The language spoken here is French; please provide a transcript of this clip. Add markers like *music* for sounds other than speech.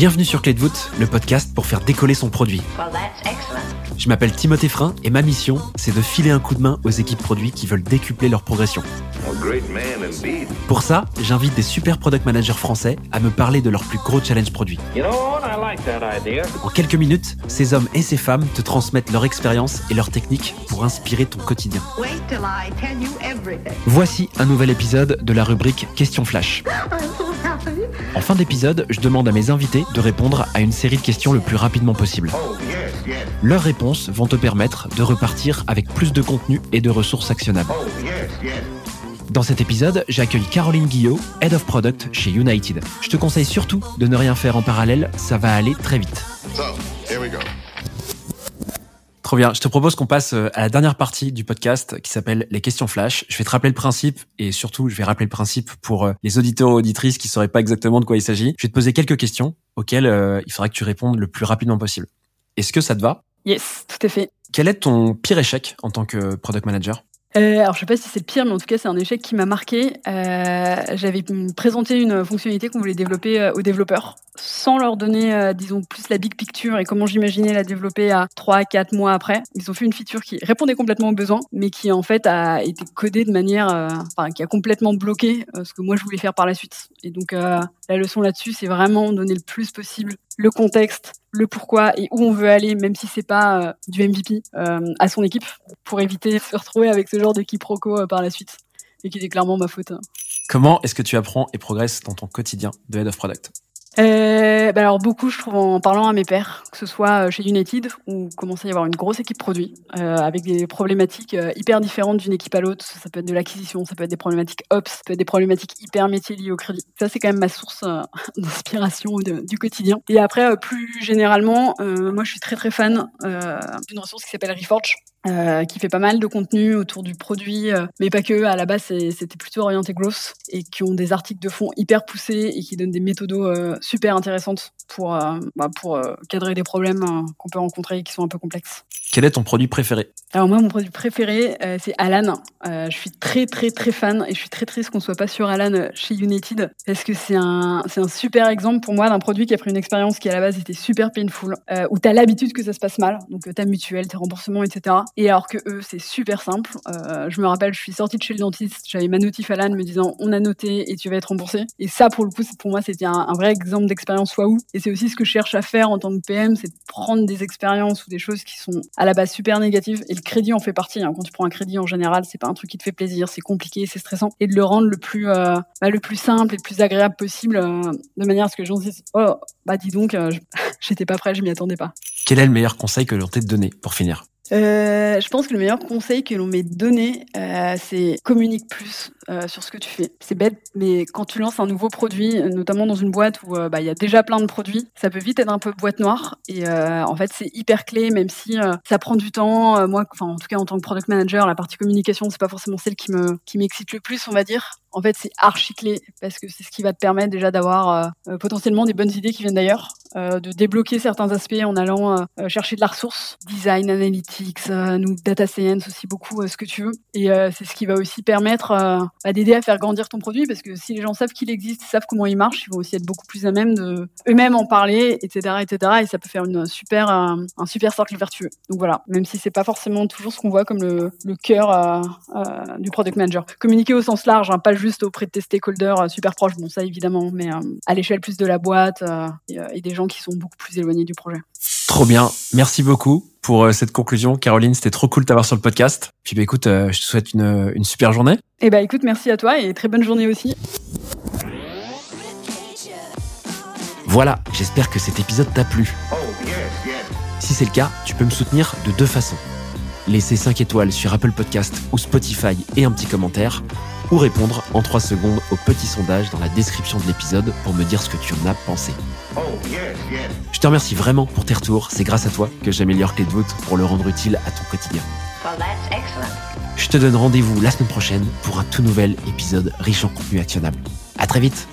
Bienvenue sur Clé de voûte, le podcast pour faire décoller son produit. Je m'appelle Timothée Frein et ma mission, c'est de filer un coup de main aux équipes produits qui veulent décupler leur progression. Pour ça, j'invite des super product managers français à me parler de leurs plus gros challenges produits. En quelques minutes, ces hommes et ces femmes te transmettent leur expérience et leurs techniques pour inspirer ton quotidien. Voici un nouvel épisode de la rubrique Question Flash. *laughs* En fin d'épisode, je demande à mes invités de répondre à une série de questions le plus rapidement possible. Leurs réponses vont te permettre de repartir avec plus de contenu et de ressources actionnables. Dans cet épisode, j'accueille Caroline Guillot, Head of Product chez United. Je te conseille surtout de ne rien faire en parallèle, ça va aller très vite. Trop bien. Je te propose qu'on passe euh, à la dernière partie du podcast qui s'appelle les questions flash. Je vais te rappeler le principe et surtout, je vais rappeler le principe pour euh, les auditeurs ou auditrices qui sauraient pas exactement de quoi il s'agit. Je vais te poser quelques questions auxquelles euh, il faudra que tu répondes le plus rapidement possible. Est-ce que ça te va? Yes, tout à fait. Quel est ton pire échec en tant que product manager? Euh, alors je sais pas si c'est le pire, mais en tout cas c'est un échec qui m'a marqué. Euh, J'avais présenté une fonctionnalité qu'on voulait développer euh, aux développeurs, sans leur donner, euh, disons, plus la big picture et comment j'imaginais la développer à 3 4 mois après. Ils ont fait une feature qui répondait complètement aux besoins, mais qui en fait a été codée de manière, enfin qui a complètement bloqué ce que moi je voulais faire par la suite. Et donc la leçon là-dessus, c'est vraiment donner le plus possible le contexte, le pourquoi et où on veut aller, même si c'est pas euh, du MVP, euh, à son équipe, pour éviter de se retrouver avec ce genre de quiproquo euh, par la suite, et qui était clairement ma faute. Comment est-ce que tu apprends et progresses dans ton quotidien de Head of Product? Euh, bah alors beaucoup, je trouve, en parlant à mes pairs, que ce soit euh, chez United, où commence à y avoir une grosse équipe produit, euh, avec des problématiques euh, hyper différentes d'une équipe à l'autre. Ça peut être de l'acquisition, ça peut être des problématiques ops, ça peut être des problématiques hyper métiers liées au crédit. Ça, c'est quand même ma source *laughs* d'inspiration du quotidien. Et après, plus généralement, moi, je suis très très fan d'une ressource qui s'appelle Reforge, euh, qui fait pas mal de contenu autour du produit, euh, mais pas que. À la base, c'était plutôt orienté growth et qui ont des articles de fond hyper poussés et qui donnent des méthodos euh, super intéressantes pour, bah, pour cadrer des problèmes qu'on peut rencontrer et qui sont un peu complexes. Quel est ton produit préféré? Alors moi, mon produit préféré, euh, c'est Alan. Euh, je suis très très très fan et je suis très triste qu'on soit pas sur Alan euh, chez United parce que c'est un c'est un super exemple pour moi d'un produit qui a pris une expérience qui à la base était super painful, euh, où t'as l'habitude que ça se passe mal, donc ta mutuelle, tes remboursements, etc. Et alors que eux, c'est super simple. je me rappelle, je suis sortie de chez le dentiste, j'avais ma notif Alan me disant on a noté et tu vas être remboursé. Et ça, pour le coup, pour moi, c'était un, vrai exemple d'expérience waouh. Et c'est aussi ce que je cherche à faire en tant que PM, c'est de prendre des expériences ou des choses qui sont à la base super négative. Et le crédit en fait partie. Hein. Quand tu prends un crédit en général, c'est pas un truc qui te fait plaisir, c'est compliqué, c'est stressant. Et de le rendre le plus, euh, bah, le plus simple et le plus agréable possible, euh, de manière à ce que les gens se disent Oh, bah dis donc, euh, *laughs* j'étais pas prêt, je m'y attendais pas. Quel est le meilleur conseil que l'on t'ait donné pour finir? Euh, je pense que le meilleur conseil que l'on m'ait donné, euh, c'est communique plus euh, sur ce que tu fais. C'est bête, mais quand tu lances un nouveau produit, notamment dans une boîte où bah, il y a déjà plein de produits, ça peut vite être un peu boîte noire. Et en fait, c'est hyper clé, même si ça prend du temps. moi, enfin, en tout cas, en tant que product manager, la partie communication, c'est pas forcément celle qui me qui m'excite le plus, on va dire en fait, c'est archi clé parce que c'est ce qui va te permettre déjà d'avoir euh, potentiellement des bonnes idées qui viennent d'ailleurs, euh, de débloquer certains aspects en allant euh, chercher de la ressource, design, analytics, nous data science aussi beaucoup, ce que tu veux. Et c'est ce qui va aussi permettre bah, d'aider à faire grandir ton produit parce que si les gens savent qu'il existe, savent comment il marche, ils vont aussi être beaucoup plus à même de eux-mêmes en parler, etc., etc. Et ça peut faire une super, un super cercle vertueux. Donc voilà, même si c'est pas forcément toujours ce qu'on voit comme le, le cœur du product manager. Communiquer au sens large, hein, pas juste auprès de tes stakeholders euh, super proches, bon ça évidemment, mais euh, à l'échelle plus de la boîte euh, et, des gens qui sont beaucoup plus éloignés du projet. Trop bien, merci beaucoup pour cette conclusion. Caroline, c'était trop cool de t'avoir sur le podcast. Puis bah écoute, je te souhaite une, une super journée. Et eh bah écoute, merci à toi et très bonne journée aussi. Voilà, j'espère que cet épisode t'a plu. Si c'est le cas, tu peux me soutenir de deux façons. Laisser 5 étoiles sur Apple Podcast ou Spotify et un petit commentaire ou répondre en 3 secondes au petit sondage dans la description de l'épisode pour me dire ce que tu en as pensé. Je te remercie vraiment pour tes retours, c'est grâce à toi que j'améliore Clé de voûte pour le rendre utile à ton quotidien. Je te donne rendez-vous la semaine prochaine pour un tout nouvel épisode riche en contenu actionnable. À très vite